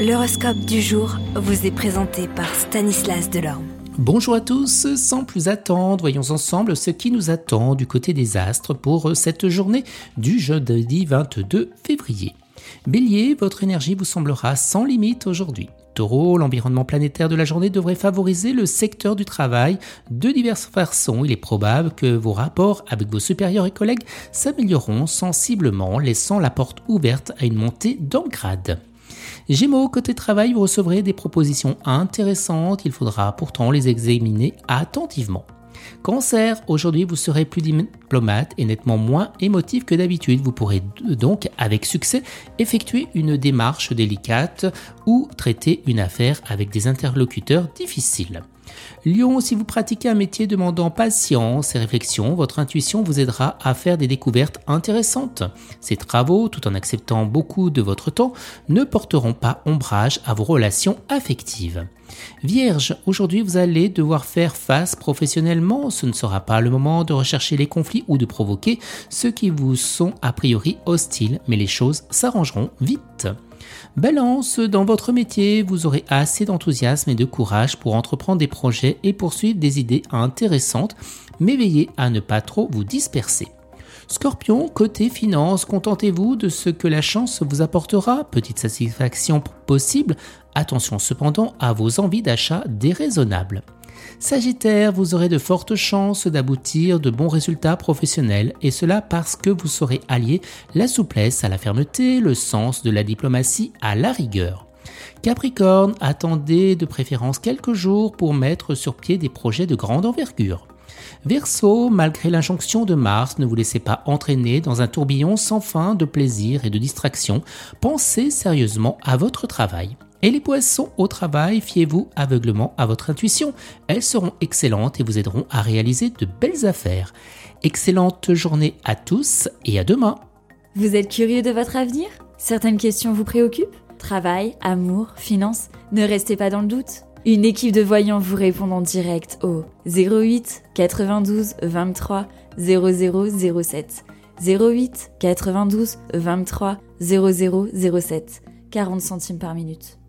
L'horoscope du jour vous est présenté par Stanislas Delorme. Bonjour à tous, sans plus attendre, voyons ensemble ce qui nous attend du côté des astres pour cette journée du jeudi 22 février. Bélier, votre énergie vous semblera sans limite aujourd'hui. Taureau, l'environnement planétaire de la journée devrait favoriser le secteur du travail de diverses façons. Il est probable que vos rapports avec vos supérieurs et collègues s'amélioreront sensiblement, laissant la porte ouverte à une montée dans grade. Gémeaux, côté travail, vous recevrez des propositions intéressantes, il faudra pourtant les examiner attentivement. Cancer, aujourd'hui vous serez plus diplomate et nettement moins émotif que d'habitude. Vous pourrez donc avec succès effectuer une démarche délicate ou traiter une affaire avec des interlocuteurs difficiles. Lion, si vous pratiquez un métier demandant patience et réflexion, votre intuition vous aidera à faire des découvertes intéressantes. Ces travaux, tout en acceptant beaucoup de votre temps, ne porteront pas ombrage à vos relations affectives. Vierge, aujourd'hui vous allez devoir faire face professionnellement, ce ne sera pas le moment de rechercher les conflits ou de provoquer ceux qui vous sont a priori hostiles, mais les choses s'arrangeront vite. Balance, dans votre métier, vous aurez assez d'enthousiasme et de courage pour entreprendre des projets et poursuivre des idées intéressantes, mais veillez à ne pas trop vous disperser. Scorpion, côté finance, contentez-vous de ce que la chance vous apportera, petite satisfaction possible, attention cependant à vos envies d'achat déraisonnables. Sagittaire, vous aurez de fortes chances d'aboutir de bons résultats professionnels et cela parce que vous saurez allier la souplesse à la fermeté, le sens de la diplomatie à la rigueur. Capricorne, attendez de préférence quelques jours pour mettre sur pied des projets de grande envergure. Verseau, malgré l'injonction de Mars, ne vous laissez pas entraîner dans un tourbillon sans fin de plaisir et de distraction. Pensez sérieusement à votre travail. Et les poissons au travail, fiez-vous aveuglement à votre intuition. Elles seront excellentes et vous aideront à réaliser de belles affaires. Excellente journée à tous et à demain. Vous êtes curieux de votre avenir? Certaines questions vous préoccupent? Travail, amour, finances? Ne restez pas dans le doute. Une équipe de voyants vous répond en direct au 08 92 23 0007. 08 92 23 0007. 40 centimes par minute.